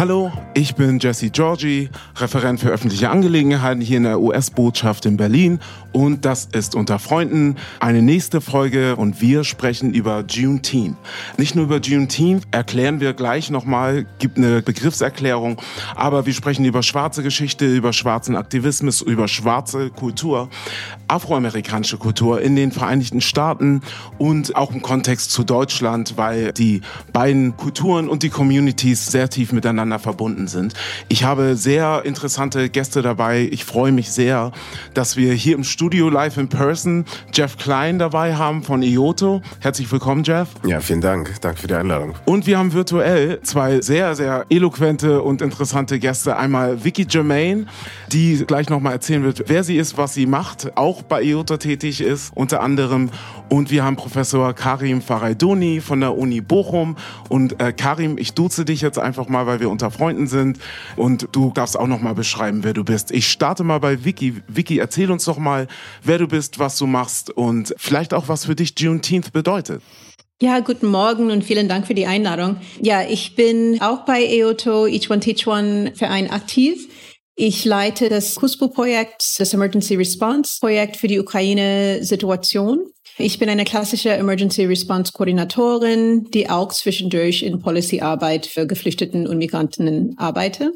Hallo, ich bin Jesse Georgi, Referent für öffentliche Angelegenheiten hier in der US-Botschaft in Berlin und das ist unter Freunden eine nächste Folge und wir sprechen über Juneteenth. Nicht nur über Juneteenth, erklären wir gleich nochmal, gibt eine Begriffserklärung, aber wir sprechen über schwarze Geschichte, über schwarzen Aktivismus, über schwarze Kultur, afroamerikanische Kultur in den Vereinigten Staaten und auch im Kontext zu Deutschland, weil die beiden Kulturen und die Communities sehr tief miteinander verbunden sind. Ich habe sehr interessante Gäste dabei. Ich freue mich sehr, dass wir hier im Studio live in person Jeff Klein dabei haben von IOTO. Herzlich willkommen, Jeff. Ja, vielen Dank. Danke für die Einladung. Und wir haben virtuell zwei sehr, sehr eloquente und interessante Gäste. Einmal Vicky Germain, die gleich nochmal erzählen wird, wer sie ist, was sie macht, auch bei IOTO tätig ist, unter anderem. Und wir haben Professor Karim Faraidoni von der Uni Bochum. Und äh, Karim, ich duze dich jetzt einfach mal, weil wir unter Freunden sind. Und du darfst auch nochmal beschreiben, wer du bist. Ich starte mal bei Vicky. Vicky, erzähl uns doch mal, wer du bist, was du machst und vielleicht auch, was für dich Juneteenth bedeutet. Ja, guten Morgen und vielen Dank für die Einladung. Ja, ich bin auch bei EOTO Each One Teach One Verein aktiv. Ich leite das KUSPO-Projekt, das Emergency Response Projekt für die Ukraine-Situation. Ich bin eine klassische Emergency Response Koordinatorin, die auch zwischendurch in Policyarbeit für Geflüchteten und Migranten arbeite.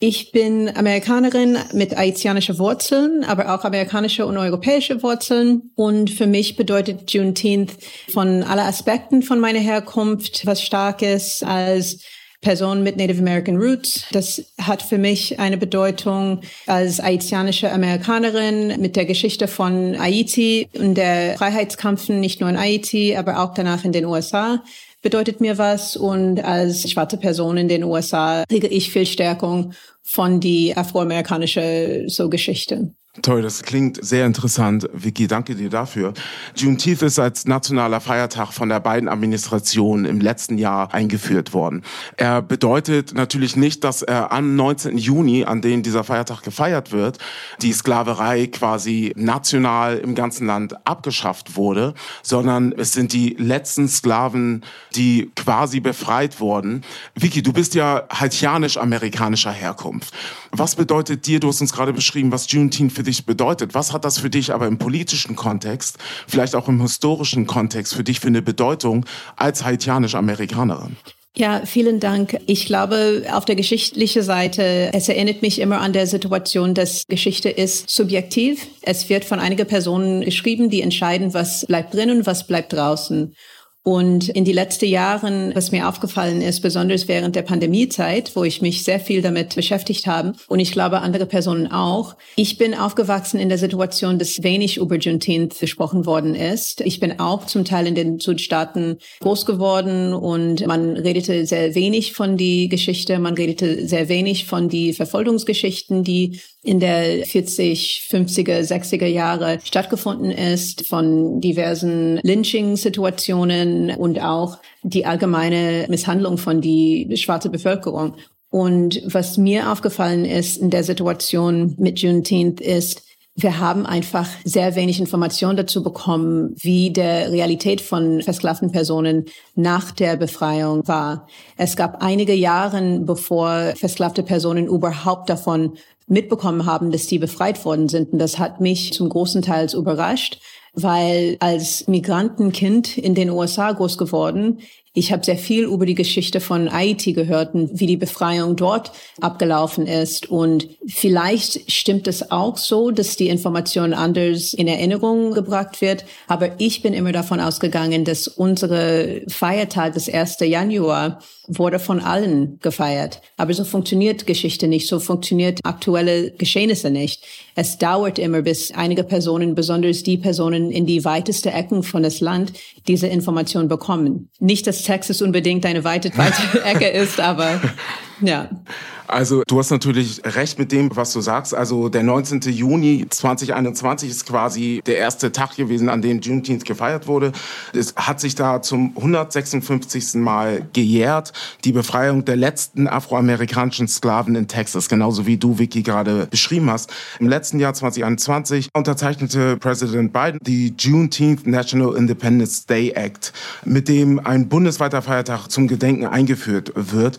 Ich bin Amerikanerin mit haitianischen Wurzeln, aber auch amerikanische und europäische Wurzeln. Und für mich bedeutet Juneteenth von aller Aspekten von meiner Herkunft was Starkes als Person mit Native American Roots. Das hat für mich eine Bedeutung als haitianische Amerikanerin mit der Geschichte von Haiti und der Freiheitskampfen nicht nur in Haiti, aber auch danach in den USA bedeutet mir was und als schwarze Person in den USA kriege ich viel Stärkung von die afroamerikanische so Geschichte. Toll, das klingt sehr interessant. Vicky, danke dir dafür. Juneteenth ist als nationaler Feiertag von der beiden Administrationen im letzten Jahr eingeführt worden. Er bedeutet natürlich nicht, dass er am 19. Juni, an dem dieser Feiertag gefeiert wird, die Sklaverei quasi national im ganzen Land abgeschafft wurde, sondern es sind die letzten Sklaven, die quasi befreit wurden. Vicky, du bist ja haitianisch-amerikanischer Herkunft. Was bedeutet dir, du hast uns gerade beschrieben, was Juneteenth für dich bedeutet. Was hat das für dich aber im politischen Kontext, vielleicht auch im historischen Kontext für dich für eine Bedeutung als haitianisch-Amerikanerin? Ja, vielen Dank. Ich glaube, auf der geschichtlichen Seite, es erinnert mich immer an der Situation, dass Geschichte ist subjektiv. Es wird von einigen Personen geschrieben, die entscheiden, was bleibt drin und was bleibt draußen. Und in die letzten Jahren, was mir aufgefallen ist, besonders während der Pandemiezeit, wo ich mich sehr viel damit beschäftigt habe und ich glaube andere Personen auch, ich bin aufgewachsen in der Situation, dass wenig über Juneteenth gesprochen worden ist. Ich bin auch zum Teil in den Südstaaten groß geworden und man redete sehr wenig von die Geschichte, man redete sehr wenig von die Verfolgungsgeschichten, die in der 40, 50er, 60er Jahre stattgefunden ist, von diversen Lynching-Situationen und auch die allgemeine Misshandlung von die schwarze Bevölkerung. Und was mir aufgefallen ist in der Situation mit Juneteenth ist, wir haben einfach sehr wenig Informationen dazu bekommen, wie der Realität von versklavten Personen nach der Befreiung war. Es gab einige Jahre, bevor versklavte Personen überhaupt davon mitbekommen haben, dass die befreit worden sind. Und das hat mich zum großen Teil überrascht, weil als Migrantenkind in den USA groß geworden, ich habe sehr viel über die Geschichte von Haiti gehört und wie die Befreiung dort abgelaufen ist. Und vielleicht stimmt es auch so, dass die Information anders in Erinnerung gebracht wird. Aber ich bin immer davon ausgegangen, dass unsere Feiertag des 1. Januar wurde von allen gefeiert. Aber so funktioniert Geschichte nicht, so funktioniert aktuelle Geschehnisse nicht. Es dauert immer, bis einige Personen, besonders die Personen in die weiteste Ecken von das Land, diese Information bekommen. Nicht, dass Texas unbedingt eine weite, weite Ecke ist, aber Ja. Also du hast natürlich recht mit dem, was du sagst. Also der 19. Juni 2021 ist quasi der erste Tag gewesen, an dem Juneteenth gefeiert wurde. Es hat sich da zum 156. Mal gejährt, die Befreiung der letzten afroamerikanischen Sklaven in Texas, genauso wie du, Vicky, gerade beschrieben hast. Im letzten Jahr 2021 unterzeichnete Präsident Biden die Juneteenth National Independence Day Act, mit dem ein bundesweiter Feiertag zum Gedenken eingeführt wird.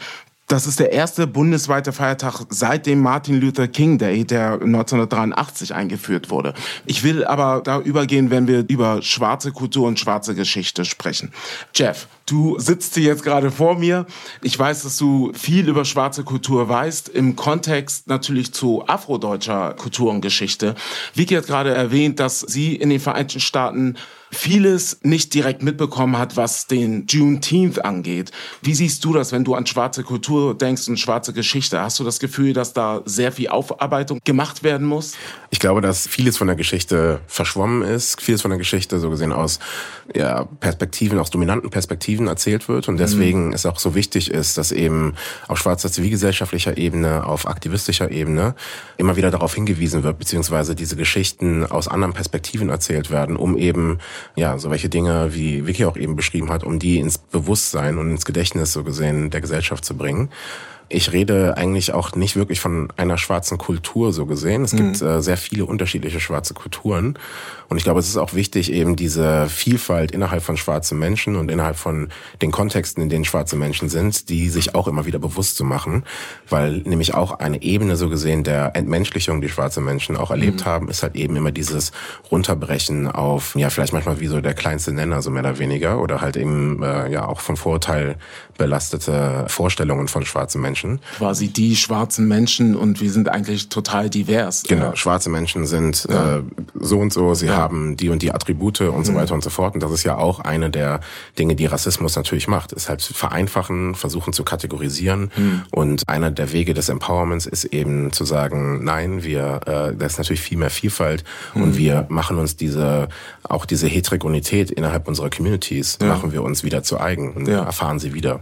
Das ist der erste bundesweite Feiertag seit dem Martin Luther King Day, der 1983 eingeführt wurde. Ich will aber da übergehen, wenn wir über schwarze Kultur und schwarze Geschichte sprechen. Jeff, du sitzt hier jetzt gerade vor mir. Ich weiß, dass du viel über schwarze Kultur weißt, im Kontext natürlich zu afrodeutscher Kultur und Geschichte. Vicky hat gerade erwähnt, dass sie in den Vereinigten Staaten vieles nicht direkt mitbekommen hat, was den Juneteenth angeht. Wie siehst du das, wenn du an schwarze Kultur denkst und schwarze Geschichte? Hast du das Gefühl, dass da sehr viel Aufarbeitung gemacht werden muss? Ich glaube, dass vieles von der Geschichte verschwommen ist, vieles von der Geschichte so gesehen aus ja, Perspektiven, aus dominanten Perspektiven erzählt wird und deswegen mhm. es auch so wichtig ist, dass eben auf schwarzer zivilgesellschaftlicher Ebene, auf aktivistischer Ebene immer wieder darauf hingewiesen wird, beziehungsweise diese Geschichten aus anderen Perspektiven erzählt werden, um eben ja, so welche Dinge, wie Vicky auch eben beschrieben hat, um die ins Bewusstsein und ins Gedächtnis so gesehen der Gesellschaft zu bringen. Ich rede eigentlich auch nicht wirklich von einer schwarzen Kultur so gesehen. Es gibt mhm. äh, sehr viele unterschiedliche schwarze Kulturen. Und ich glaube, es ist auch wichtig, eben diese Vielfalt innerhalb von schwarzen Menschen und innerhalb von den Kontexten, in denen schwarze Menschen sind, die sich auch immer wieder bewusst zu machen. Weil nämlich auch eine Ebene so gesehen der Entmenschlichung, die schwarze Menschen auch erlebt mhm. haben, ist halt eben immer dieses Runterbrechen auf, ja, vielleicht manchmal wie so der kleinste Nenner, so mehr oder weniger, oder halt eben, äh, ja, auch von Vorurteil belastete Vorstellungen von schwarzen Menschen. Quasi die schwarzen Menschen und wir sind eigentlich total divers. Genau, schwarze Menschen sind ja. äh, so und so, sie ja. haben die und die Attribute und mhm. so weiter und so fort. Und das ist ja auch eine der Dinge, die Rassismus natürlich macht, ist halt vereinfachen, versuchen zu kategorisieren. Mhm. Und einer der Wege des Empowerments ist eben zu sagen, nein, wir, äh, da ist natürlich viel mehr Vielfalt mhm. und wir machen uns diese, auch diese Heterogenität innerhalb unserer Communities, machen wir uns wieder zu eigen und erfahren sie wieder.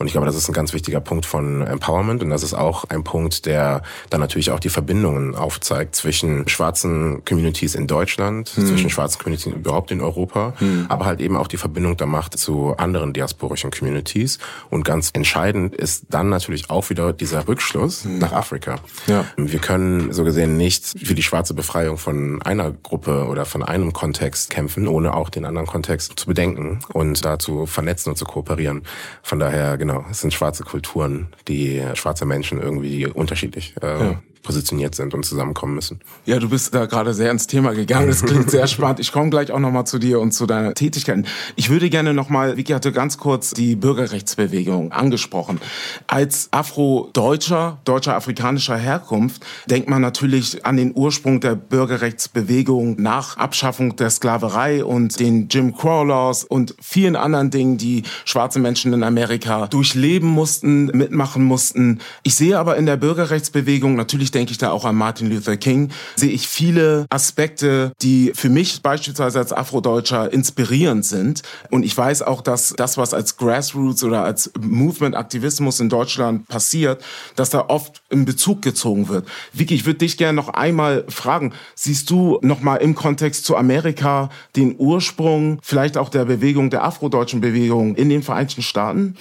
Und ich glaube, das ist ein ganz wichtiger Punkt von Empowerment und das ist auch ein Punkt, der dann natürlich auch die Verbindungen aufzeigt zwischen schwarzen Communities in Deutschland, mhm. zwischen schwarzen Communities überhaupt in Europa, mhm. aber halt eben auch die Verbindung da macht zu anderen diasporischen Communities. Und ganz entscheidend ist dann natürlich auch wieder dieser Rückschluss mhm. nach Afrika. Ja. Wir können so gesehen nicht für die schwarze Befreiung von einer Gruppe oder von einem Kontext kämpfen, ohne auch den anderen Kontext zu bedenken und dazu vernetzen und zu kooperieren. Von daher, genau, es sind schwarze Kulturen, die schwarze Menschen irgendwie unterschiedlich äh, ja positioniert sind und zusammenkommen müssen. Ja, du bist da gerade sehr ins Thema gegangen. Das klingt sehr spannend. Ich komme gleich auch nochmal zu dir und zu deiner Tätigkeit. Ich würde gerne nochmal, Vicky hatte ganz kurz die Bürgerrechtsbewegung angesprochen. Als Afro-Deutscher, deutscher afrikanischer Herkunft, denkt man natürlich an den Ursprung der Bürgerrechtsbewegung nach Abschaffung der Sklaverei und den Jim Crow Laws und vielen anderen Dingen, die schwarze Menschen in Amerika durchleben mussten, mitmachen mussten. Ich sehe aber in der Bürgerrechtsbewegung natürlich natürlich denke ich da auch an Martin Luther King, sehe ich viele Aspekte, die für mich beispielsweise als Afrodeutscher inspirierend sind. Und ich weiß auch, dass das, was als Grassroots oder als Movement-Aktivismus in Deutschland passiert, dass da oft in Bezug gezogen wird. Vicky, ich würde dich gerne noch einmal fragen, siehst du noch mal im Kontext zu Amerika den Ursprung vielleicht auch der Bewegung, der afrodeutschen Bewegung in den Vereinigten Staaten?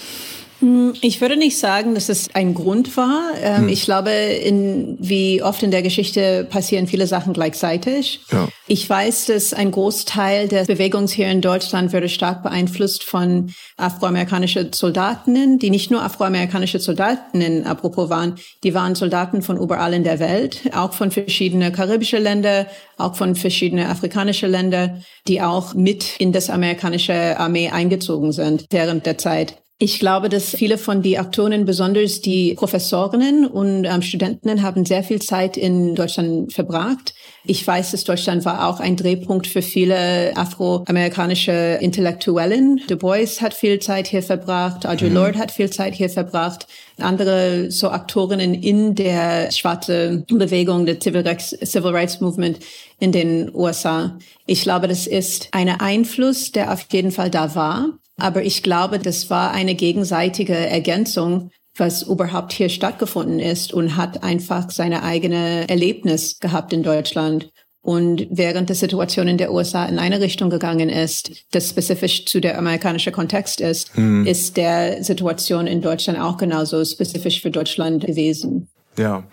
Hm, ich würde nicht sagen, dass es ein Grund war. Ähm, hm. Ich glaube, in, wie oft in der Geschichte passieren viele Sachen gleichzeitig. Ja. Ich weiß, dass ein Großteil der Bewegung hier in Deutschland wurde stark beeinflusst von afroamerikanischen Soldatinnen, die nicht nur afroamerikanische Soldatinnen apropos waren, die waren Soldaten von überall in der Welt, auch von verschiedenen karibischen Ländern, auch von verschiedenen afrikanischen Ländern, die auch mit in das amerikanische Armee eingezogen sind während der Zeit. Ich glaube, dass viele von die Aktoren, besonders die Professorinnen und ähm, Studentinnen, haben sehr viel Zeit in Deutschland verbracht. Ich weiß, dass Deutschland war auch ein Drehpunkt für viele afroamerikanische Intellektuellen. Du Bois hat viel Zeit hier verbracht, Audre mhm. Lorde hat viel Zeit hier verbracht. Andere so Aktorinnen in der schwarzen Bewegung, der Civil Rights, Civil Rights Movement in den USA. Ich glaube, das ist ein Einfluss, der auf jeden Fall da war. Aber ich glaube, das war eine gegenseitige Ergänzung was überhaupt hier stattgefunden ist und hat einfach seine eigene Erlebnis gehabt in Deutschland. Und während die Situation in der USA in eine Richtung gegangen ist, das spezifisch zu der amerikanischen Kontext ist, hm. ist der Situation in Deutschland auch genauso spezifisch für Deutschland gewesen. Ja.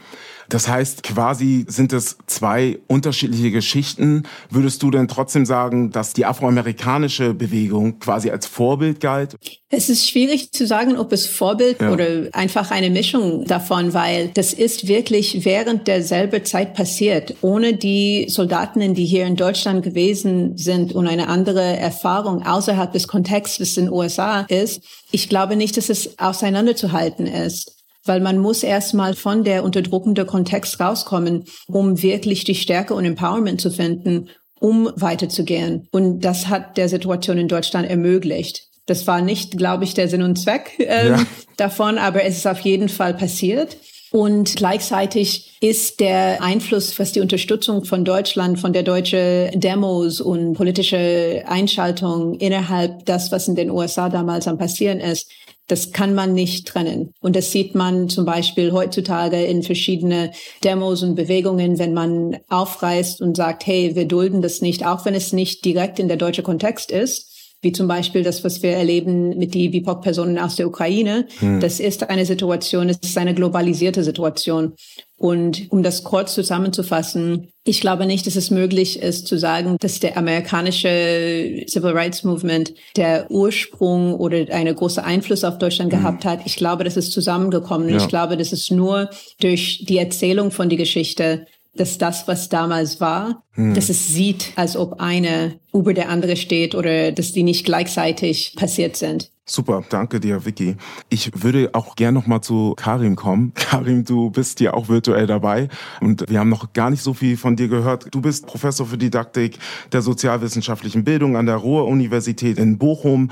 Das heißt, quasi sind es zwei unterschiedliche Geschichten. Würdest du denn trotzdem sagen, dass die afroamerikanische Bewegung quasi als Vorbild galt? Es ist schwierig zu sagen, ob es Vorbild ja. oder einfach eine Mischung davon, weil das ist wirklich während derselben Zeit passiert. Ohne die Soldatinnen, die hier in Deutschland gewesen sind und eine andere Erfahrung außerhalb des Kontextes in den USA ist, ich glaube nicht, dass es auseinanderzuhalten ist weil man muss erstmal von der unterdrückende Kontext rauskommen, um wirklich die Stärke und Empowerment zu finden, um weiterzugehen. Und das hat der Situation in Deutschland ermöglicht. Das war nicht, glaube ich, der Sinn und Zweck ähm, ja. davon, aber es ist auf jeden Fall passiert. Und gleichzeitig ist der Einfluss, was die Unterstützung von Deutschland, von der deutsche Demos und politische Einschaltung innerhalb das, was in den USA damals am passieren ist, das kann man nicht trennen. Und das sieht man zum Beispiel heutzutage in verschiedene Demos und Bewegungen, wenn man aufreißt und sagt, hey, wir dulden das nicht, auch wenn es nicht direkt in der deutsche Kontext ist wie zum Beispiel das, was wir erleben mit die BIPOC-Personen aus der Ukraine. Hm. Das ist eine Situation, es ist eine globalisierte Situation. Und um das kurz zusammenzufassen, ich glaube nicht, dass es möglich ist zu sagen, dass der amerikanische Civil Rights Movement der Ursprung oder eine große Einfluss auf Deutschland mhm. gehabt hat. Ich glaube, das ist zusammengekommen. Ja. Ich glaube, das ist nur durch die Erzählung von die Geschichte dass das, was damals war, hm. dass es sieht, als ob eine über der andere steht oder dass die nicht gleichzeitig passiert sind. Super, danke dir, Vicky. Ich würde auch gern noch mal zu Karim kommen. Karim, du bist ja auch virtuell dabei und wir haben noch gar nicht so viel von dir gehört. Du bist Professor für Didaktik der sozialwissenschaftlichen Bildung an der Ruhr-Universität in Bochum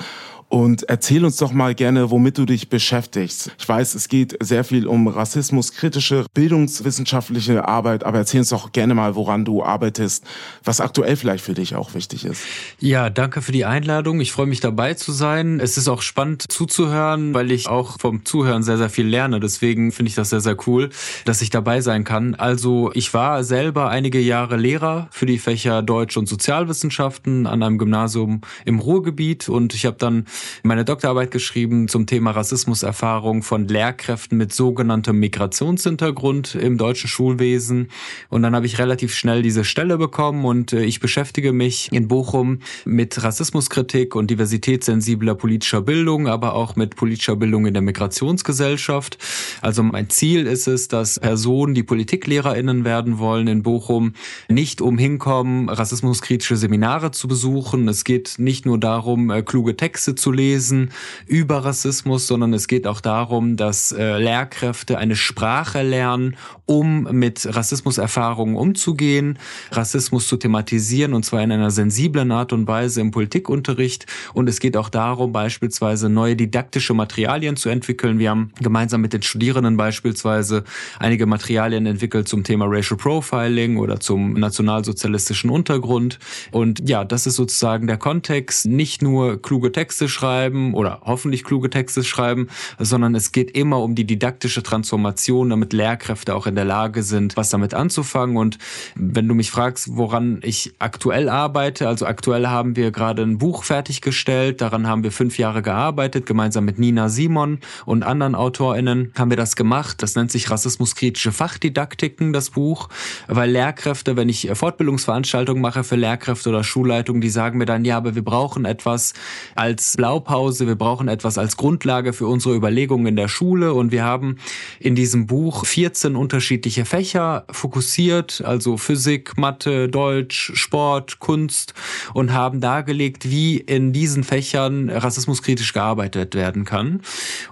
und erzähl uns doch mal gerne, womit du dich beschäftigst. Ich weiß, es geht sehr viel um rassismuskritische, bildungswissenschaftliche Arbeit, aber erzähl uns doch gerne mal, woran du arbeitest, was aktuell vielleicht für dich auch wichtig ist. Ja, danke für die Einladung. Ich freue mich dabei zu sein. Es ist auch spannend zuzuhören, weil ich auch vom Zuhören sehr, sehr viel lerne. Deswegen finde ich das sehr, sehr cool, dass ich dabei sein kann. Also ich war selber einige Jahre Lehrer für die Fächer Deutsch und Sozialwissenschaften an einem Gymnasium im Ruhrgebiet und ich habe dann meine Doktorarbeit geschrieben zum Thema Rassismuserfahrung von Lehrkräften mit sogenanntem Migrationshintergrund im deutschen Schulwesen. Und dann habe ich relativ schnell diese Stelle bekommen und äh, ich beschäftige mich in Bochum mit Rassismuskritik und diversitätssensibler politischer Bildung, aber auch mit politischer Bildung in der Migrationsgesellschaft. Also mein Ziel ist es, dass Personen, die Politiklehrerinnen werden wollen in Bochum, nicht umhin rassismuskritische Seminare zu besuchen. Es geht nicht nur darum, äh, kluge Texte zu lesen über Rassismus, sondern es geht auch darum, dass äh, Lehrkräfte eine Sprache lernen, um mit Rassismuserfahrungen umzugehen, Rassismus zu thematisieren und zwar in einer sensiblen Art und Weise im Politikunterricht. Und es geht auch darum, beispielsweise neue didaktische Materialien zu entwickeln. Wir haben gemeinsam mit den Studierenden beispielsweise einige Materialien entwickelt zum Thema Racial Profiling oder zum nationalsozialistischen Untergrund. Und ja, das ist sozusagen der Kontext, nicht nur kluge Texte schreiben oder hoffentlich kluge Texte schreiben, sondern es geht immer um die didaktische Transformation, damit Lehrkräfte auch in der Lage sind, was damit anzufangen. Und wenn du mich fragst, woran ich aktuell arbeite, also aktuell haben wir gerade ein Buch fertiggestellt, daran haben wir fünf Jahre gearbeitet, gemeinsam mit Nina Simon und anderen AutorInnen haben wir das gemacht. Das nennt sich Rassismuskritische Fachdidaktiken, das Buch, weil Lehrkräfte, wenn ich Fortbildungsveranstaltungen mache für Lehrkräfte oder Schulleitungen, die sagen mir dann, ja, aber wir brauchen etwas als Blaupause, wir brauchen etwas als Grundlage für unsere Überlegungen in der Schule und wir haben in diesem Buch 14 unterschiedliche Fächer fokussiert, also Physik, Mathe, Deutsch, Sport, Kunst und haben dargelegt, wie in diesen Fächern rassismuskritisch gearbeitet werden kann.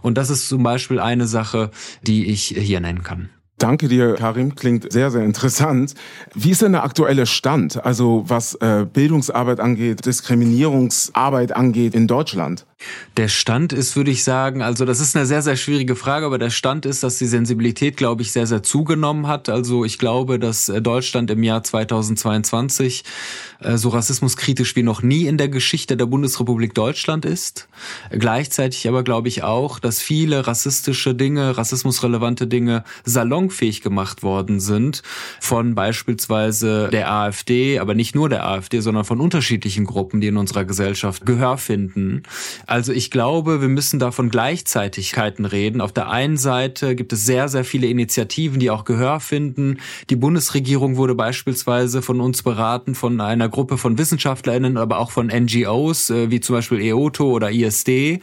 Und das ist zum Beispiel eine Sache, die ich hier nennen kann. Danke dir, Karim. Klingt sehr, sehr interessant. Wie ist denn der aktuelle Stand, also was äh, Bildungsarbeit angeht, Diskriminierungsarbeit angeht in Deutschland? Der Stand ist, würde ich sagen, also das ist eine sehr, sehr schwierige Frage, aber der Stand ist, dass die Sensibilität, glaube ich, sehr, sehr zugenommen hat. Also ich glaube, dass äh, Deutschland im Jahr 2022 äh, so rassismuskritisch wie noch nie in der Geschichte der Bundesrepublik Deutschland ist. Gleichzeitig aber glaube ich auch, dass viele rassistische Dinge, rassismusrelevante Dinge salonfähig gemacht worden sind von beispielsweise der AfD, aber nicht nur der AfD, sondern von unterschiedlichen Gruppen, die in unserer Gesellschaft Gehör finden. Also ich glaube, wir müssen da von Gleichzeitigkeiten reden. Auf der einen Seite gibt es sehr, sehr viele Initiativen, die auch Gehör finden. Die Bundesregierung wurde beispielsweise von uns beraten, von einer Gruppe von WissenschaftlerInnen, aber auch von NGOs, äh, wie zum Beispiel EOTO oder ISD.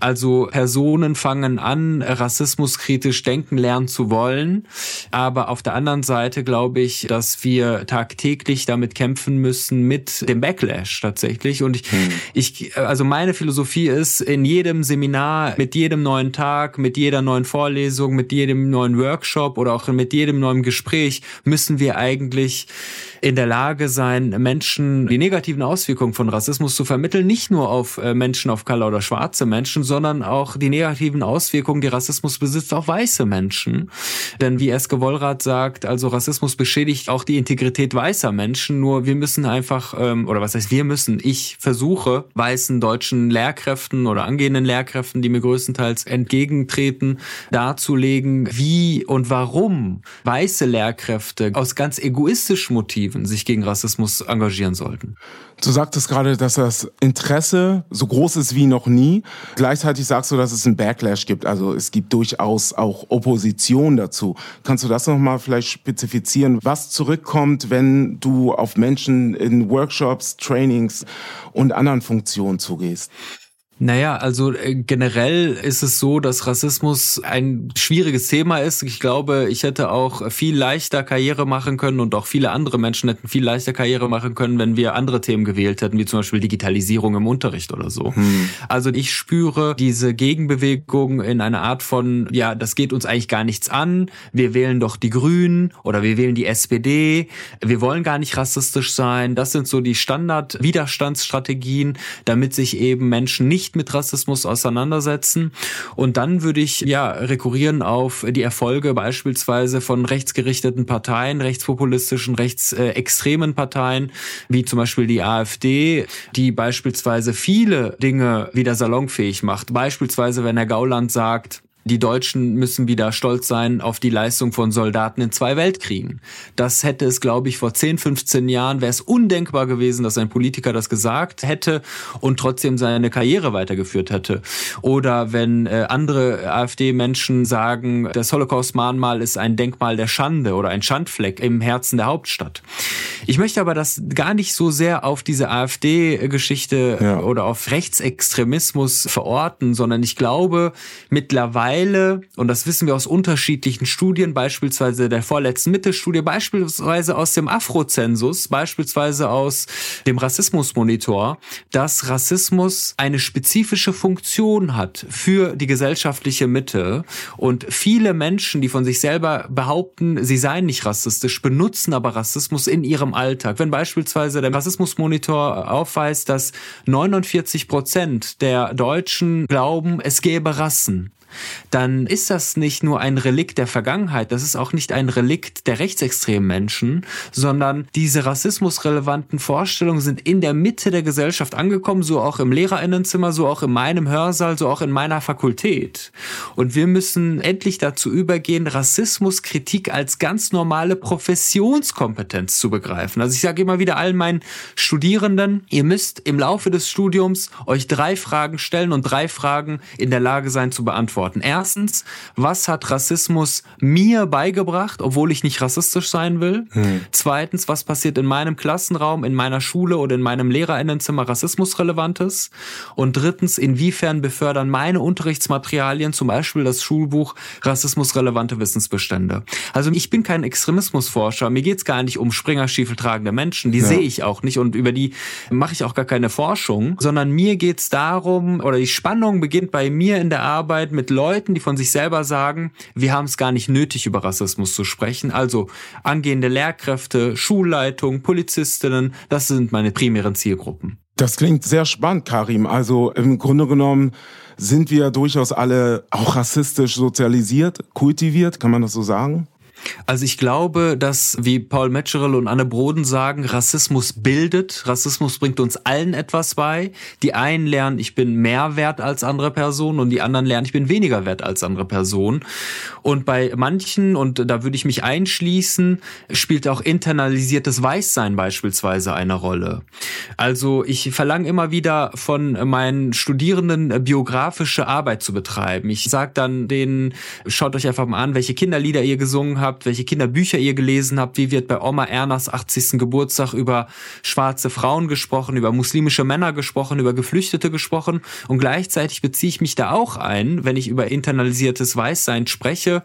Also Personen fangen an, rassismuskritisch denken lernen zu wollen. Aber auf der anderen Seite glaube ich, dass wir tagtäglich damit kämpfen müssen mit dem Backlash tatsächlich. Und ich, hm. ich also meine Philosophie ist, in jedem Seminar, mit jedem neuen Tag, mit jeder neuen Vorlesung, mit jedem neuen Workshop oder auch mit jedem neuen Gespräch müssen wir eigentlich in der Lage sein, Menschen die negativen Auswirkungen von Rassismus zu vermitteln, nicht nur auf äh, Menschen of Color oder schwarze Menschen, sondern auch die negativen Auswirkungen, die Rassismus besitzt, auf weiße Menschen. Denn wie Eske Wollrath sagt, also Rassismus beschädigt auch die Integrität weißer Menschen, nur wir müssen einfach, ähm, oder was heißt wir müssen, ich versuche, weißen deutschen Lehrkräften oder angehenden Lehrkräften, die mir größtenteils entgegentreten, darzulegen, wie und warum weiße Lehrkräfte aus ganz egoistischen Motiven sich gegen Rassismus engagieren sollten. Du sagtest gerade, dass das Interesse so groß ist wie noch nie. Gleichzeitig sagst du, dass es einen Backlash gibt. Also es gibt durchaus auch Opposition dazu. Kannst du das nochmal vielleicht spezifizieren, was zurückkommt, wenn du auf Menschen in Workshops, Trainings und anderen Funktionen zugehst? Naja, also äh, generell ist es so, dass Rassismus ein schwieriges Thema ist. Ich glaube, ich hätte auch viel leichter Karriere machen können und auch viele andere Menschen hätten viel leichter Karriere machen können, wenn wir andere Themen gewählt hätten, wie zum Beispiel Digitalisierung im Unterricht oder so. Hm. Also ich spüre diese Gegenbewegung in einer Art von, ja, das geht uns eigentlich gar nichts an. Wir wählen doch die Grünen oder wir wählen die SPD. Wir wollen gar nicht rassistisch sein. Das sind so die Standard-Widerstandsstrategien, damit sich eben Menschen nicht nicht mit Rassismus auseinandersetzen. Und dann würde ich ja rekurrieren auf die Erfolge beispielsweise von rechtsgerichteten Parteien, rechtspopulistischen, rechtsextremen Parteien, wie zum Beispiel die AfD, die beispielsweise viele Dinge wieder salonfähig macht. Beispielsweise, wenn Herr Gauland sagt, die Deutschen müssen wieder stolz sein auf die Leistung von Soldaten in zwei Weltkriegen. Das hätte es, glaube ich, vor 10, 15 Jahren wäre es undenkbar gewesen, dass ein Politiker das gesagt hätte und trotzdem seine Karriere weitergeführt hätte. Oder wenn äh, andere AfD-Menschen sagen, das Holocaust-Mahnmal ist ein Denkmal der Schande oder ein Schandfleck im Herzen der Hauptstadt. Ich möchte aber das gar nicht so sehr auf diese AfD-Geschichte ja. oder auf Rechtsextremismus verorten, sondern ich glaube mittlerweile mittlerweile, und das wissen wir aus unterschiedlichen Studien, beispielsweise der vorletzten Mittelstudie, beispielsweise aus dem Afrozensus, beispielsweise aus dem Rassismusmonitor, dass Rassismus eine spezifische Funktion hat für die gesellschaftliche Mitte und viele Menschen, die von sich selber behaupten, sie seien nicht rassistisch, benutzen aber Rassismus in ihrem Alltag. Wenn beispielsweise der Rassismusmonitor aufweist, dass 49 Prozent der Deutschen glauben, es gäbe Rassen, dann ist das nicht nur ein Relikt der Vergangenheit, das ist auch nicht ein Relikt der rechtsextremen Menschen, sondern diese rassismusrelevanten Vorstellungen sind in der Mitte der Gesellschaft angekommen, so auch im Lehrerinnenzimmer, so auch in meinem Hörsaal, so auch in meiner Fakultät. Und wir müssen endlich dazu übergehen, Rassismuskritik als ganz normale Professionskompetenz zu begreifen. Also ich sage immer wieder allen meinen Studierenden, ihr müsst im Laufe des Studiums euch drei Fragen stellen und drei Fragen in der Lage sein zu beantworten beantworten. Erstens, was hat Rassismus mir beigebracht, obwohl ich nicht rassistisch sein will? Hm. Zweitens, was passiert in meinem Klassenraum, in meiner Schule oder in meinem Lehrerinnenzimmer Rassismusrelevantes? Und drittens, inwiefern befördern meine Unterrichtsmaterialien, zum Beispiel das Schulbuch, rassismusrelevante Wissensbestände? Also ich bin kein Extremismusforscher. Mir geht's gar nicht um Springerstiefel tragende Menschen. Die ja. sehe ich auch nicht und über die mache ich auch gar keine Forschung, sondern mir geht's darum, oder die Spannung beginnt bei mir in der Arbeit mit Leuten, die von sich selber sagen, wir haben es gar nicht nötig, über Rassismus zu sprechen. Also angehende Lehrkräfte, Schulleitung, Polizistinnen, das sind meine primären Zielgruppen. Das klingt sehr spannend, Karim. Also im Grunde genommen sind wir durchaus alle auch rassistisch sozialisiert, kultiviert, kann man das so sagen? Also ich glaube, dass, wie Paul Metzgerel und Anne Broden sagen, Rassismus bildet. Rassismus bringt uns allen etwas bei. Die einen lernen, ich bin mehr wert als andere Personen und die anderen lernen, ich bin weniger wert als andere Personen. Und bei manchen, und da würde ich mich einschließen, spielt auch internalisiertes Weißsein beispielsweise eine Rolle. Also ich verlange immer wieder von meinen Studierenden biografische Arbeit zu betreiben. Ich sage dann denen, schaut euch einfach mal an, welche Kinderlieder ihr gesungen habt, habt, welche Kinderbücher ihr gelesen habt, wie wird bei Oma Ernas 80. Geburtstag über schwarze Frauen gesprochen, über muslimische Männer gesprochen, über Geflüchtete gesprochen und gleichzeitig beziehe ich mich da auch ein, wenn ich über internalisiertes Weißsein spreche,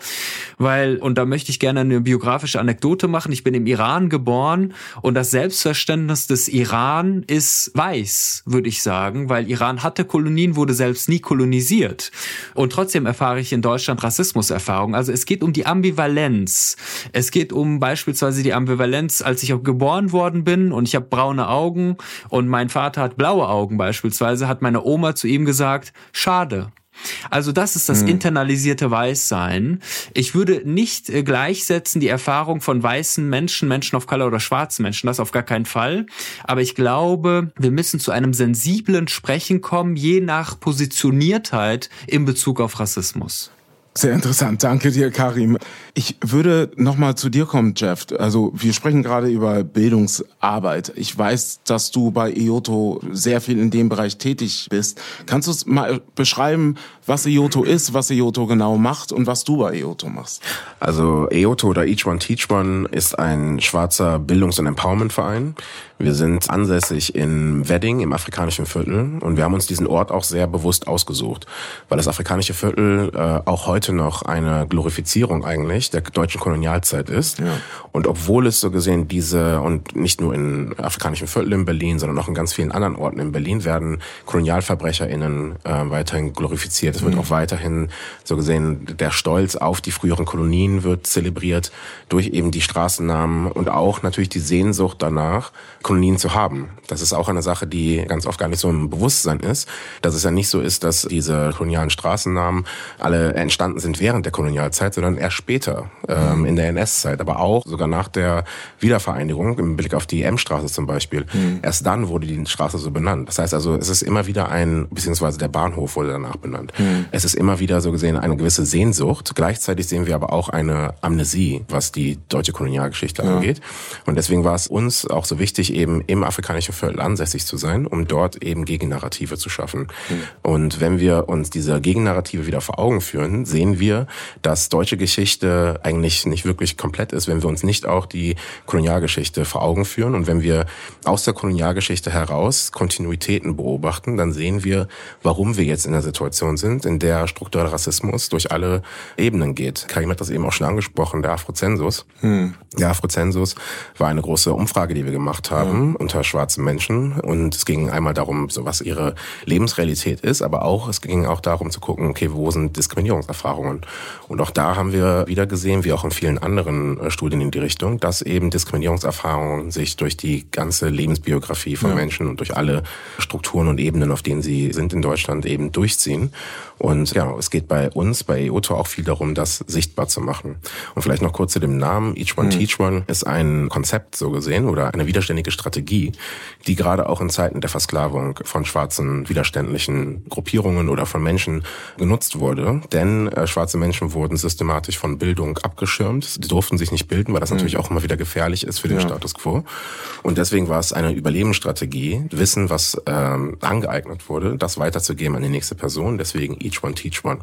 weil, und da möchte ich gerne eine biografische Anekdote machen, ich bin im Iran geboren und das Selbstverständnis des Iran ist weiß, würde ich sagen, weil Iran hatte Kolonien, wurde selbst nie kolonisiert und trotzdem erfahre ich in Deutschland Rassismuserfahrung. Also es geht um die Ambivalenz Ambivalenz. Es geht um beispielsweise die Ambivalenz, als ich geboren worden bin und ich habe braune Augen und mein Vater hat blaue Augen beispielsweise, hat meine Oma zu ihm gesagt, schade. Also das ist das mhm. internalisierte Weißsein. Ich würde nicht äh, gleichsetzen die Erfahrung von weißen Menschen, Menschen of Color oder schwarzen Menschen, das auf gar keinen Fall. Aber ich glaube, wir müssen zu einem sensiblen Sprechen kommen, je nach Positioniertheit in Bezug auf Rassismus. Sehr interessant. Danke dir, Karim. Ich würde nochmal zu dir kommen, Jeff. Also wir sprechen gerade über Bildungsarbeit. Ich weiß, dass du bei IOTO sehr viel in dem Bereich tätig bist. Kannst du mal beschreiben, was IOTO ist, was IOTO genau macht und was du bei IOTO machst? Also IOTO oder Each One Teach One ist ein schwarzer Bildungs- und Empowerment-Verein. Wir sind ansässig in Wedding im afrikanischen Viertel und wir haben uns diesen Ort auch sehr bewusst ausgesucht, weil das afrikanische Viertel äh, auch heute noch eine Glorifizierung eigentlich der deutschen Kolonialzeit ist. Ja. Und obwohl es so gesehen diese, und nicht nur in afrikanischen Vierteln in Berlin, sondern auch in ganz vielen anderen Orten in Berlin werden KolonialverbrecherInnen äh, weiterhin glorifiziert. Es wird mhm. auch weiterhin so gesehen der Stolz auf die früheren Kolonien wird zelebriert durch eben die Straßennamen und auch natürlich die Sehnsucht danach, Kolonien zu haben. Das ist auch eine Sache, die ganz oft gar nicht so im Bewusstsein ist, dass es ja nicht so ist, dass diese kolonialen Straßennamen alle entstanden sind während der Kolonialzeit, sondern erst später, ähm, mhm. in der NS-Zeit, aber auch sogar nach der Wiedervereinigung, im Blick auf die M-Straße zum Beispiel. Mhm. Erst dann wurde die Straße so benannt. Das heißt also, es ist immer wieder ein, beziehungsweise der Bahnhof wurde danach benannt. Mhm. Es ist immer wieder so gesehen eine gewisse Sehnsucht. Gleichzeitig sehen wir aber auch eine Amnesie, was die deutsche Kolonialgeschichte ja. angeht. Und deswegen war es uns auch so wichtig, eben im afrikanischen Viertel ansässig zu sein, um dort eben Gegennarrative zu schaffen. Mhm. Und wenn wir uns diese Gegennarrative wieder vor Augen führen, sehen wir, dass deutsche Geschichte eigentlich nicht wirklich komplett ist, wenn wir uns nicht auch die Kolonialgeschichte vor Augen führen. Und wenn wir aus der Kolonialgeschichte heraus Kontinuitäten beobachten, dann sehen wir, warum wir jetzt in der Situation sind, in der struktureller Rassismus durch alle Ebenen geht. Karim hat das eben auch schon angesprochen, der Afrozensus. Hm. Der Afrozensus war eine große Umfrage, die wir gemacht haben mhm. unter schwarzen Menschen. Und es ging einmal darum, so was ihre Lebensrealität ist, aber auch, es ging auch darum zu gucken, okay, wo sind Diskriminierungserfahrungen? Und auch da haben wir wieder gesehen, wie auch in vielen anderen äh, Studien in die Richtung, dass eben Diskriminierungserfahrungen sich durch die ganze Lebensbiografie von ja. Menschen und durch alle Strukturen und Ebenen, auf denen sie sind in Deutschland, eben durchziehen. Und ja, es geht bei uns, bei EOTO auch viel darum, das sichtbar zu machen. Und vielleicht noch kurz zu dem Namen. Each One mhm. Teach One ist ein Konzept so gesehen oder eine widerständige Strategie, die gerade auch in Zeiten der Versklavung von schwarzen widerständlichen Gruppierungen oder von Menschen genutzt wurde. Denn äh, schwarze Menschen wurden systematisch von Bildung abgeschirmt. Sie durften sich nicht bilden, weil das mhm. natürlich auch immer wieder gefährlich ist für den ja. Status quo. Und deswegen war es eine Überlebensstrategie, Wissen, was ähm, angeeignet wurde, das weiterzugeben an die nächste Person. Deswegen Each One Teach One.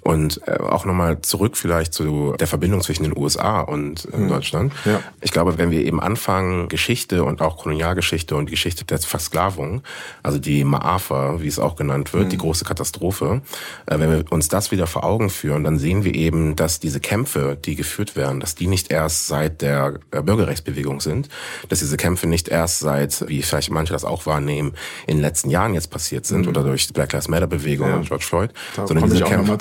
Und äh, auch nochmal zurück vielleicht zu der Verbindung zwischen den USA und äh, mhm. Deutschland. Ja. Ich glaube, wenn wir eben anfangen, Geschichte und auch Kolonialgeschichte und die Geschichte der Versklavung, also die Maafa, wie es auch genannt wird, mhm. die große Katastrophe, äh, wenn wir uns das wieder vor Augen führen, dann sehen wir eben, dass diese Kämpfe, die geführt werden, dass die nicht erst seit der äh, Bürgerrechtsbewegung sind, dass diese Kämpfe nicht erst seit, wie vielleicht manche das auch wahrnehmen, in den letzten Jahren jetzt passiert sind mhm. oder durch die Black Lives Matter Bewegung ja. und George Floyd, da sondern diese Kämpfe,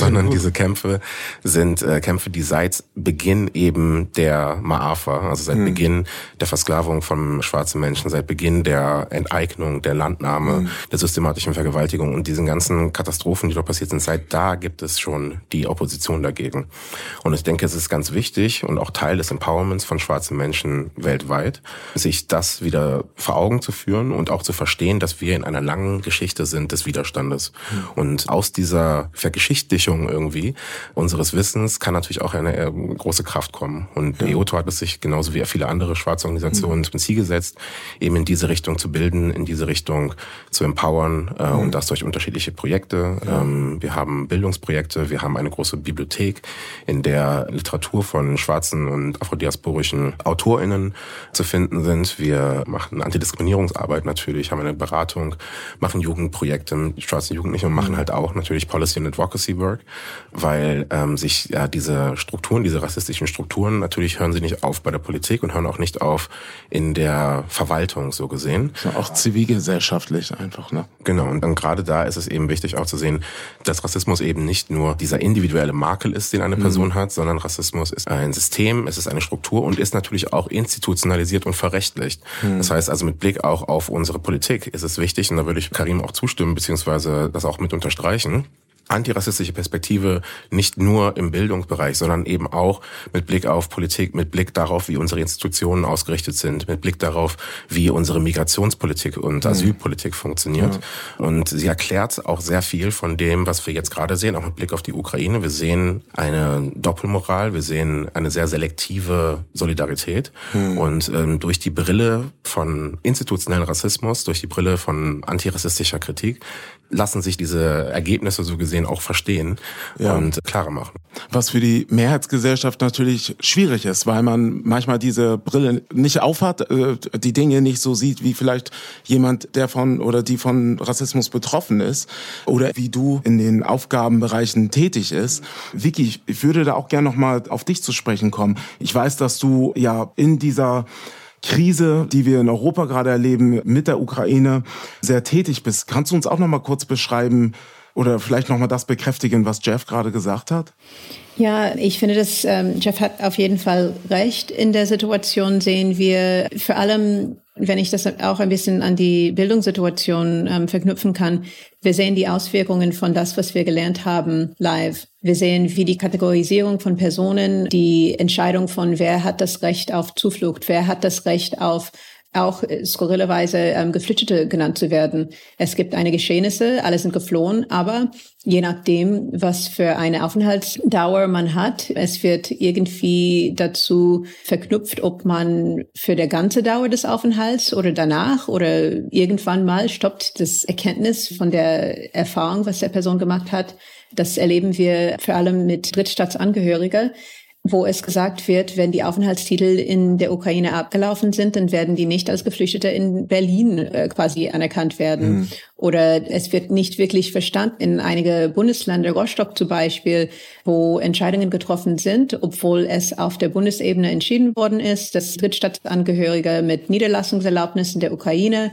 sondern diese Kämpfe sind äh, Kämpfe, die seit Beginn eben der Maafa, also seit mhm. Beginn der Versklavung von schwarzen Menschen, seit Beginn der Enteignung, der Landnahme, mhm. der systematischen Vergewaltigung und diesen ganzen Katastrophen, die dort passiert sind, seit da gibt es schon die Opposition dagegen. Und ich denke, es ist ganz wichtig und auch Teil des Empowerments von schwarzen Menschen weltweit, sich das wieder vor Augen zu führen und auch zu verstehen, dass wir in einer langen Geschichte sind des Widerstandes. Und aus dieser Vergeschichtlichung irgendwie unseres Wissens kann natürlich auch eine äh, große Kraft kommen. Und ja. EOTO hat es sich genauso wie viele andere schwarze Organisationen mhm. zum Ziel gesetzt, eben in diese Richtung zu bilden, in diese Richtung zu empowern äh, mhm. und das durch unterschiedliche Projekte. Ja. Ähm, wir haben Bildungsprojekte, wir haben eine große Bibliothek, in der Literatur von schwarzen und afrodiasporischen AutorInnen zu finden sind. Wir machen Antidiskriminierungsarbeit natürlich, haben eine Beratung, machen Jugendprojekte mit schwarzen Jugendlichen und machen halt auch natürlich Policy and Advocacy Work, weil ähm, sich ja diese Strukturen, diese rassistischen Strukturen, natürlich hören sie nicht auf bei der Politik und hören auch nicht auf in der Verwaltung so gesehen. Ja, auch zivilgesellschaftlich einfach, ne? Genau, und dann gerade da ist es eben wichtig auch zu sehen, dass Rassismus eben nicht nur dieser individuelle Makel ist, den eine mhm. Person mhm. hat, sondern Rassismus ist ein System, es ist eine Struktur und ist natürlich auch institutionalisiert und verrechtlicht. Mhm. Das heißt also mit Blick auch auf unsere Politik ist es wichtig, und da würde ich Karim auch zustimmen, beziehungsweise das auch mit unterstreichen, antirassistische Perspektive nicht nur im Bildungsbereich, sondern eben auch mit Blick auf Politik, mit Blick darauf, wie unsere Institutionen ausgerichtet sind, mit Blick darauf, wie unsere Migrationspolitik und mhm. Asylpolitik funktioniert. Ja. Und sie erklärt auch sehr viel von dem, was wir jetzt gerade sehen, auch mit Blick auf die Ukraine. Wir sehen eine Doppelmoral, wir sehen eine sehr selektive Solidarität. Mhm. Und ähm, durch die Brille von institutionellen Rassismus, durch die Brille von antirassistischer Kritik, lassen sich diese Ergebnisse so gesehen auch verstehen ja. und klarer machen. Was für die Mehrheitsgesellschaft natürlich schwierig ist, weil man manchmal diese Brille nicht aufhat, äh, die Dinge nicht so sieht, wie vielleicht jemand, der von oder die von Rassismus betroffen ist oder wie du in den Aufgabenbereichen tätig ist. Vicky, ich würde da auch gerne nochmal auf dich zu sprechen kommen. Ich weiß, dass du ja in dieser Krise, die wir in Europa gerade erleben, mit der Ukraine sehr tätig bist. Kannst du uns auch noch mal kurz beschreiben oder vielleicht noch mal das bekräftigen, was Jeff gerade gesagt hat? Ja, ich finde, dass ähm, Jeff hat auf jeden Fall recht. In der Situation sehen wir vor allem wenn ich das auch ein bisschen an die Bildungssituation ähm, verknüpfen kann, wir sehen die Auswirkungen von das, was wir gelernt haben, live. Wir sehen, wie die Kategorisierung von Personen, die Entscheidung von, wer hat das Recht auf Zuflucht, wer hat das Recht auf auch äh, skurrilerweise ähm, Geflüchtete genannt zu werden. Es gibt eine Geschehnisse, alle sind geflohen, aber je nachdem, was für eine Aufenthaltsdauer man hat, es wird irgendwie dazu verknüpft, ob man für der ganze Dauer des Aufenthalts oder danach oder irgendwann mal stoppt das Erkenntnis von der Erfahrung, was der Person gemacht hat. Das erleben wir vor allem mit Drittstaatsangehörigen wo es gesagt wird, wenn die Aufenthaltstitel in der Ukraine abgelaufen sind, dann werden die nicht als Geflüchtete in Berlin äh, quasi anerkannt werden. Mhm. Oder es wird nicht wirklich verstanden in einige Bundesländer, Rostock zum Beispiel, wo Entscheidungen getroffen sind, obwohl es auf der Bundesebene entschieden worden ist, dass Drittstaatsangehörige mit Niederlassungserlaubnis in der Ukraine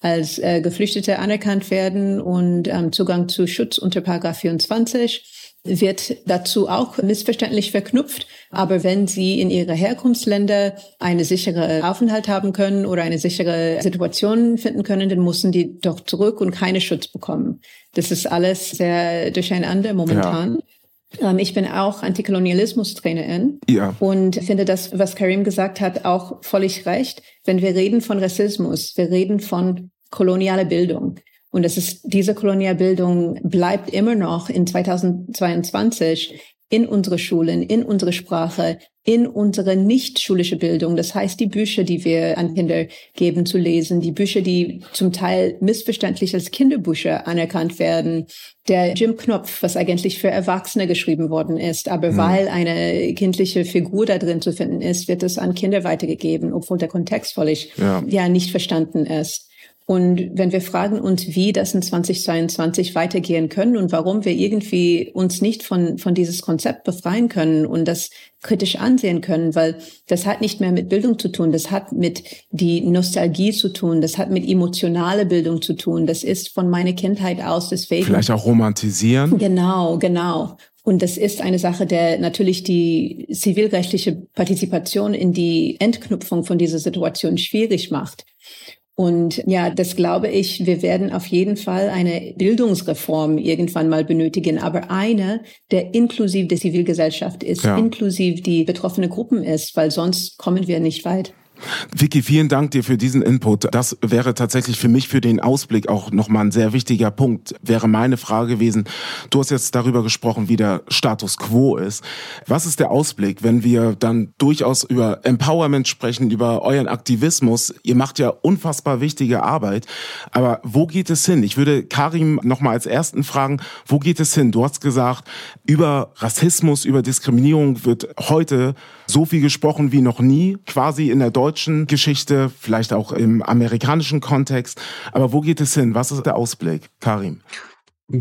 als äh, Geflüchtete anerkannt werden und ähm, Zugang zu Schutz unter Paragraph 24 wird dazu auch missverständlich verknüpft. Aber wenn Sie in Ihre Herkunftsländer eine sichere Aufenthalt haben können oder eine sichere Situation finden können, dann müssen die doch zurück und keine Schutz bekommen. Das ist alles sehr durcheinander momentan. Ja. Ähm, ich bin auch Antikolonialismus-Trainerin ja. und finde das, was Karim gesagt hat, auch völlig recht. Wenn wir reden von Rassismus, wir reden von kolonialer Bildung. Und das ist, diese Kolonialbildung bleibt immer noch in 2022 in unsere Schulen, in unsere Sprache, in unsere nicht schulische Bildung. Das heißt, die Bücher, die wir an Kinder geben zu lesen, die Bücher, die zum Teil missverständlich als Kinderbücher anerkannt werden. Der Jim Knopf, was eigentlich für Erwachsene geschrieben worden ist, aber mhm. weil eine kindliche Figur da drin zu finden ist, wird es an Kinder weitergegeben, obwohl der Kontext völlig ja, ja nicht verstanden ist. Und wenn wir fragen uns, wie das in 2022 weitergehen können und warum wir irgendwie uns nicht von, von dieses Konzept befreien können und das kritisch ansehen können, weil das hat nicht mehr mit Bildung zu tun, das hat mit die Nostalgie zu tun, das hat mit emotionale Bildung zu tun, das ist von meiner Kindheit aus, deswegen. Vielleicht auch romantisieren. Genau, genau. Und das ist eine Sache, der natürlich die zivilrechtliche Partizipation in die Entknüpfung von dieser Situation schwierig macht. Und ja, das glaube ich, wir werden auf jeden Fall eine Bildungsreform irgendwann mal benötigen, aber eine, der inklusiv der Zivilgesellschaft ist, ja. inklusiv die betroffene Gruppen ist, weil sonst kommen wir nicht weit. Vicky, vielen Dank dir für diesen Input. Das wäre tatsächlich für mich für den Ausblick auch nochmal ein sehr wichtiger Punkt. Wäre meine Frage gewesen. Du hast jetzt darüber gesprochen, wie der Status quo ist. Was ist der Ausblick, wenn wir dann durchaus über Empowerment sprechen, über euren Aktivismus? Ihr macht ja unfassbar wichtige Arbeit. Aber wo geht es hin? Ich würde Karim nochmal als ersten fragen, wo geht es hin? Du hast gesagt, über Rassismus, über Diskriminierung wird heute so viel gesprochen wie noch nie, quasi in der deutschen Geschichte, vielleicht auch im amerikanischen Kontext. Aber wo geht es hin? Was ist der Ausblick, Karim?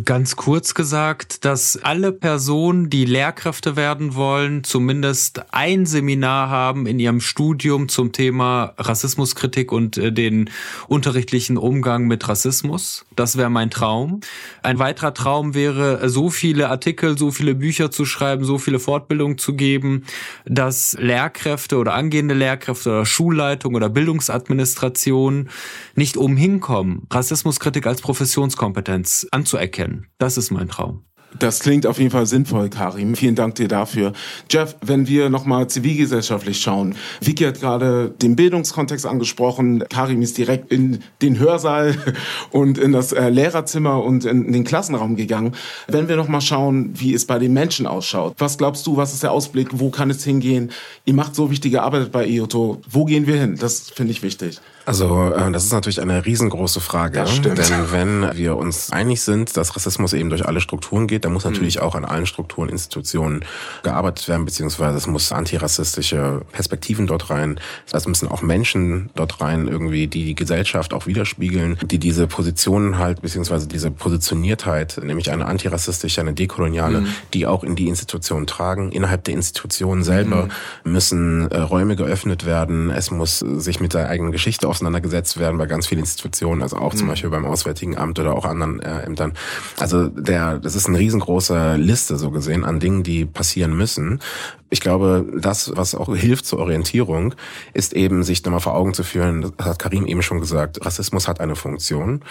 Ganz kurz gesagt, dass alle Personen, die Lehrkräfte werden wollen, zumindest ein Seminar haben in ihrem Studium zum Thema Rassismuskritik und äh, den unterrichtlichen Umgang mit Rassismus. Das wäre mein Traum. Ein weiterer Traum wäre, so viele Artikel, so viele Bücher zu schreiben, so viele Fortbildungen zu geben, dass Lehrkräfte oder angehende Lehrkräfte oder Schulleitung oder Bildungsadministration nicht umhin kommen, Rassismuskritik als Professionskompetenz anzuerkennen kennen. Das ist mein Traum. Das klingt auf jeden Fall sinnvoll, Karim. Vielen Dank dir dafür. Jeff, wenn wir nochmal zivilgesellschaftlich schauen. Vicky hat gerade den Bildungskontext angesprochen. Karim ist direkt in den Hörsaal und in das äh, Lehrerzimmer und in den Klassenraum gegangen. Wenn wir nochmal schauen, wie es bei den Menschen ausschaut. Was glaubst du, was ist der Ausblick? Wo kann es hingehen? Ihr macht so wichtige Arbeit bei IOTO. Wo gehen wir hin? Das finde ich wichtig. Also äh, das ist natürlich eine riesengroße Frage. Das stimmt. Denn wenn wir uns einig sind, dass Rassismus eben durch alle Strukturen geht, dann muss natürlich mhm. auch an allen Strukturen, Institutionen gearbeitet werden, beziehungsweise es muss antirassistische Perspektiven dort rein. Es müssen auch Menschen dort rein, irgendwie, die die Gesellschaft auch widerspiegeln, die diese Positionen halt, beziehungsweise diese Positioniertheit, nämlich eine antirassistische, eine dekoloniale, mhm. die auch in die Institutionen tragen. Innerhalb der Institutionen selber mhm. müssen äh, Räume geöffnet werden. Es muss sich mit der eigenen Geschichte auseinandergesetzt werden bei ganz vielen Institutionen, also auch zum mhm. Beispiel beim Auswärtigen Amt oder auch anderen äh, Ämtern. Also der, das ist eine riesengroße Liste so gesehen an Dingen, die passieren müssen. Ich glaube, das, was auch hilft zur Orientierung, ist eben, sich nochmal vor Augen zu führen, das hat Karim eben schon gesagt, Rassismus hat eine Funktion.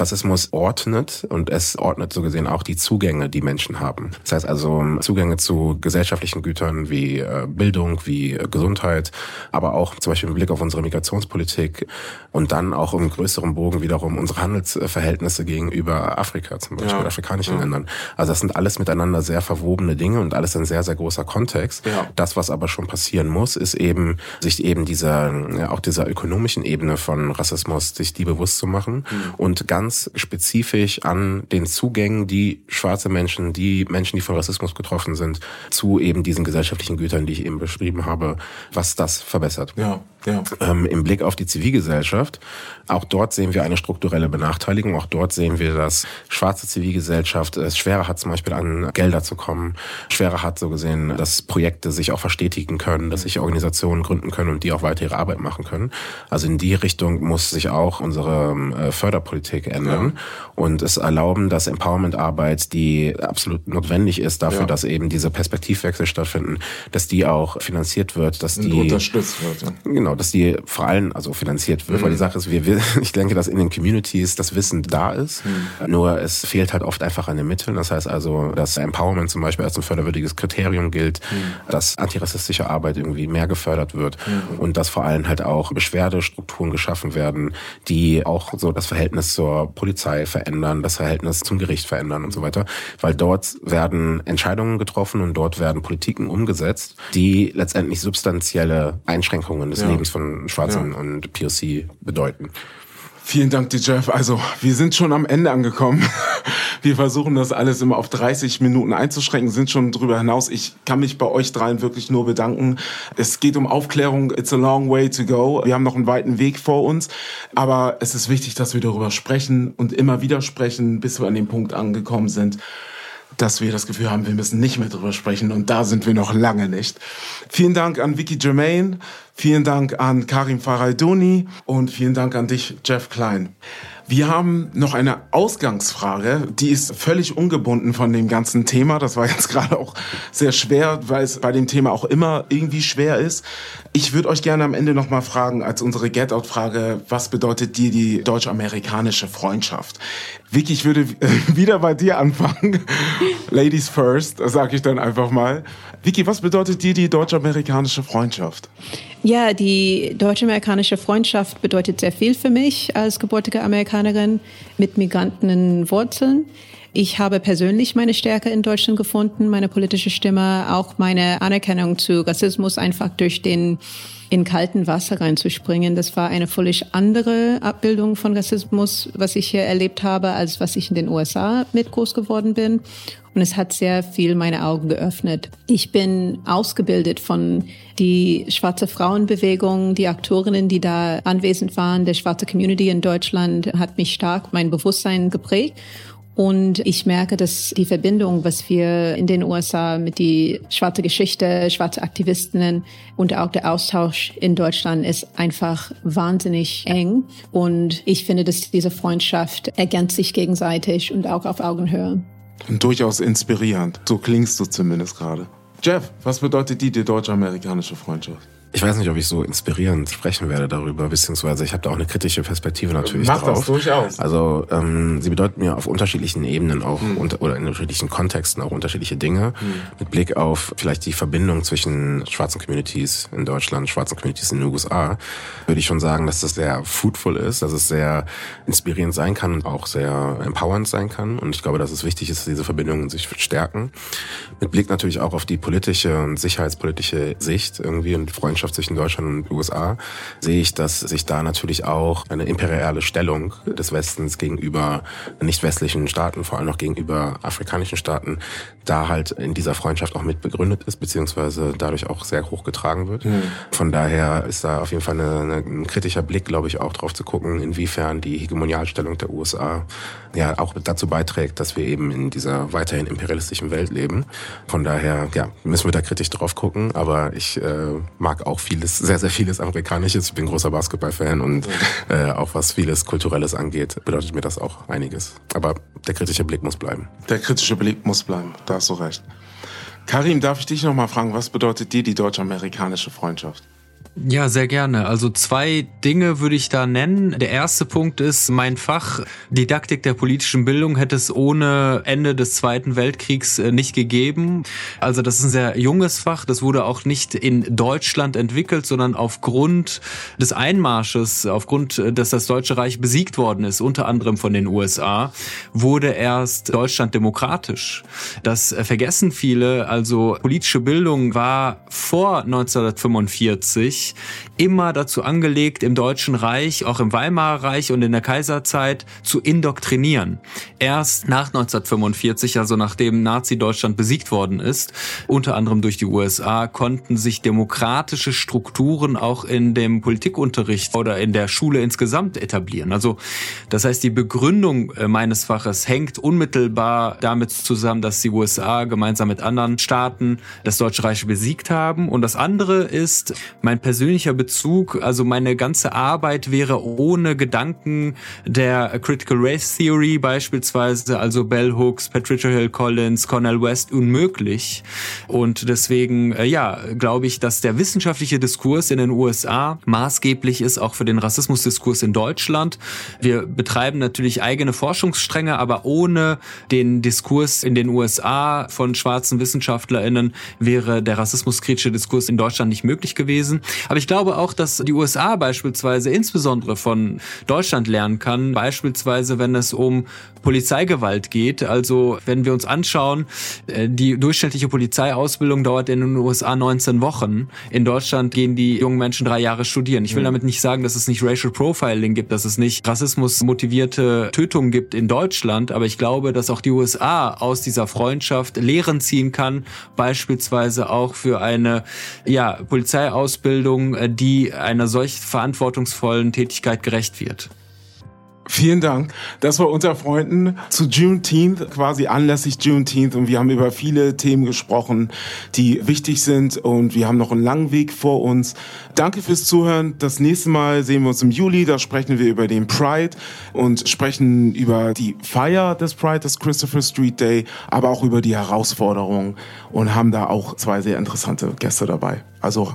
Rassismus ordnet und es ordnet so gesehen auch die Zugänge, die Menschen haben. Das heißt also Zugänge zu gesellschaftlichen Gütern wie äh, Bildung, wie äh, Gesundheit, aber auch zum Beispiel im Blick auf unsere Migrationspolitik und dann auch im größeren Bogen wiederum unsere Handelsverhältnisse gegenüber Afrika, zum Beispiel ja. afrikanischen ja. Ländern. Also das sind alles miteinander sehr verwobene Dinge und alles ein sehr, sehr großer Kontext. Ja. Das, was aber schon passieren muss, ist eben, sich eben dieser, auch dieser ökonomischen Ebene von Rassismus, sich die bewusst zu machen mhm. und ganz spezifisch an den Zugängen, die schwarze Menschen, die Menschen, die von Rassismus getroffen sind, zu eben diesen gesellschaftlichen Gütern, die ich eben beschrieben habe, was das verbessert. Ja. Ja. Ähm, Im Blick auf die Zivilgesellschaft, auch dort sehen wir eine strukturelle Benachteiligung. Auch dort sehen wir, dass schwarze Zivilgesellschaft es schwerer hat, zum Beispiel an Gelder zu kommen, schwerer hat, so gesehen, dass Projekte sich auch verstetigen können, dass sich Organisationen gründen können und die auch weiter ihre Arbeit machen können. Also in die Richtung muss sich auch unsere äh, Förderpolitik ändern ja. und es erlauben, dass Empowerment-Arbeit, die absolut notwendig ist dafür, ja. dass eben diese Perspektivwechsel stattfinden, dass die auch finanziert wird, dass die unterstützt wird. Ja. Genau Genau, dass die vor allem also finanziert wird, mhm. weil die Sache ist, wir, wir, ich denke, dass in den Communities das Wissen da ist, mhm. nur es fehlt halt oft einfach an den Mitteln. Das heißt also, dass Empowerment zum Beispiel als ein förderwürdiges Kriterium gilt, mhm. Dass antirassistische Arbeit irgendwie mehr gefördert wird mhm. und dass vor allem halt auch Beschwerdestrukturen geschaffen werden, die auch so das Verhältnis zur Polizei verändern, das Verhältnis zum Gericht verändern und so weiter, weil dort werden Entscheidungen getroffen und dort werden Politiken umgesetzt, die letztendlich substanzielle Einschränkungen des ja. Lebens von Schwarzen ja. und POC bedeuten. Vielen Dank, Jeff. Also, wir sind schon am Ende angekommen. Wir versuchen das alles immer auf 30 Minuten einzuschränken, sind schon drüber hinaus. Ich kann mich bei euch dreien wirklich nur bedanken. Es geht um Aufklärung. It's a long way to go. Wir haben noch einen weiten Weg vor uns. Aber es ist wichtig, dass wir darüber sprechen und immer wieder sprechen, bis wir an dem Punkt angekommen sind, dass wir das Gefühl haben, wir müssen nicht mehr drüber sprechen. Und da sind wir noch lange nicht. Vielen Dank an Vicky Germain. Vielen Dank an Karim Faraidoni und vielen Dank an dich, Jeff Klein. Wir haben noch eine Ausgangsfrage, die ist völlig ungebunden von dem ganzen Thema. Das war jetzt gerade auch sehr schwer, weil es bei dem Thema auch immer irgendwie schwer ist. Ich würde euch gerne am Ende noch mal fragen, als unsere Get-Out-Frage, was bedeutet dir die deutsch-amerikanische Freundschaft? Vicky, ich würde wieder bei dir anfangen. Ladies first, sage ich dann einfach mal. Vicky, was bedeutet dir die deutsch-amerikanische Freundschaft? Ja, die deutsch-amerikanische Freundschaft bedeutet sehr viel für mich als gebürtige Amerikanerin mit migranten Wurzeln. Ich habe persönlich meine Stärke in Deutschland gefunden, meine politische Stimme, auch meine Anerkennung zu Rassismus einfach durch den in kalten Wasser reinzuspringen. Das war eine völlig andere Abbildung von Rassismus, was ich hier erlebt habe, als was ich in den USA mit groß geworden bin. Und es hat sehr viel meine Augen geöffnet. Ich bin ausgebildet von die schwarze Frauenbewegung, die Aktorinnen, die da anwesend waren, der schwarze Community in Deutschland hat mich stark mein Bewusstsein geprägt. Und ich merke, dass die Verbindung, was wir in den USA mit die schwarze Geschichte, schwarze Aktivistinnen und auch der Austausch in Deutschland ist einfach wahnsinnig eng. Und ich finde, dass diese Freundschaft ergänzt sich gegenseitig und auch auf Augenhöhe. Und durchaus inspirierend. So klingst du zumindest gerade. Jeff, was bedeutet die, die deutsch-amerikanische Freundschaft? Ich weiß nicht, ob ich so inspirierend sprechen werde darüber, beziehungsweise ich habe da auch eine kritische Perspektive natürlich Mach drauf. das durchaus. Also ähm, sie bedeuten mir auf unterschiedlichen Ebenen auch hm. unter, oder in unterschiedlichen Kontexten auch unterschiedliche Dinge. Hm. Mit Blick auf vielleicht die Verbindung zwischen schwarzen Communities in Deutschland, schwarzen Communities in den USA, würde ich schon sagen, dass das sehr fruitful ist, dass es sehr inspirierend sein kann und auch sehr empowernd sein kann. Und ich glaube, dass es wichtig ist, dass diese Verbindungen sich stärken. Mit Blick natürlich auch auf die politische und sicherheitspolitische Sicht irgendwie und Freundschaft Freundschaft zwischen Deutschland und USA, sehe ich, dass sich da natürlich auch eine imperiale Stellung des Westens gegenüber nicht westlichen Staaten, vor allem auch gegenüber afrikanischen Staaten, da halt in dieser Freundschaft auch mit begründet ist, beziehungsweise dadurch auch sehr hoch getragen wird. Mhm. Von daher ist da auf jeden Fall eine, eine, ein kritischer Blick, glaube ich, auch drauf zu gucken, inwiefern die Hegemonialstellung der USA ja auch dazu beiträgt, dass wir eben in dieser weiterhin imperialistischen Welt leben. Von daher, ja, müssen wir da kritisch drauf gucken, aber ich äh, mag auch vieles, sehr, sehr vieles Amerikanisches. Ich bin großer Basketball-Fan und äh, auch was vieles Kulturelles angeht, bedeutet mir das auch einiges. Aber der kritische Blick muss bleiben. Der kritische Blick muss bleiben, da hast du recht. Karim, darf ich dich noch mal fragen, was bedeutet dir die deutsch-amerikanische Freundschaft? Ja, sehr gerne. Also zwei Dinge würde ich da nennen. Der erste Punkt ist, mein Fach Didaktik der politischen Bildung hätte es ohne Ende des Zweiten Weltkriegs äh, nicht gegeben. Also das ist ein sehr junges Fach. Das wurde auch nicht in Deutschland entwickelt, sondern aufgrund des Einmarsches, aufgrund, äh, dass das Deutsche Reich besiegt worden ist, unter anderem von den USA, wurde erst Deutschland demokratisch. Das vergessen viele. Also politische Bildung war vor 1945 immer dazu angelegt, im Deutschen Reich, auch im Weimarer Reich und in der Kaiserzeit zu indoktrinieren. Erst nach 1945, also nachdem Nazi-Deutschland besiegt worden ist, unter anderem durch die USA, konnten sich demokratische Strukturen auch in dem Politikunterricht oder in der Schule insgesamt etablieren. Also das heißt, die Begründung äh, meines Faches hängt unmittelbar damit zusammen, dass die USA gemeinsam mit anderen Staaten das Deutsche Reich besiegt haben. Und das andere ist mein persönlicher Bezug, also meine ganze Arbeit wäre ohne Gedanken der Critical Race Theory beispielsweise, also Bell Hooks, Patricia Hill Collins, Cornel West unmöglich. Und deswegen, äh, ja, glaube ich, dass der wissenschaftliche Diskurs in den USA maßgeblich ist, auch für den Rassismusdiskurs in Deutschland. Wir betreiben natürlich eigene Forschungsstränge, aber ohne den Diskurs in den USA von schwarzen WissenschaftlerInnen wäre der rassismuskritische Diskurs in Deutschland nicht möglich gewesen. Aber ich glaube auch, dass die USA beispielsweise insbesondere von Deutschland lernen kann, beispielsweise wenn es um Polizeigewalt geht. Also wenn wir uns anschauen, äh, die durchschnittliche Polizeiausbildung dauert in den USA 19 Wochen. In Deutschland gehen die jungen Menschen drei Jahre studieren. Ich will damit nicht sagen, dass es nicht Racial Profiling gibt, dass es nicht rassismusmotivierte Tötungen gibt in Deutschland, aber ich glaube, dass auch die USA aus dieser Freundschaft Lehren ziehen kann, beispielsweise auch für eine ja, Polizeiausbildung, äh, die einer solch verantwortungsvollen Tätigkeit gerecht wird. Vielen Dank. Das war unter Freunden zu Juneteenth, quasi anlässlich Juneteenth. Und wir haben über viele Themen gesprochen, die wichtig sind. Und wir haben noch einen langen Weg vor uns. Danke fürs Zuhören. Das nächste Mal sehen wir uns im Juli. Da sprechen wir über den Pride und sprechen über die Feier des Pride, des Christopher Street Day, aber auch über die Herausforderungen und haben da auch zwei sehr interessante Gäste dabei. Also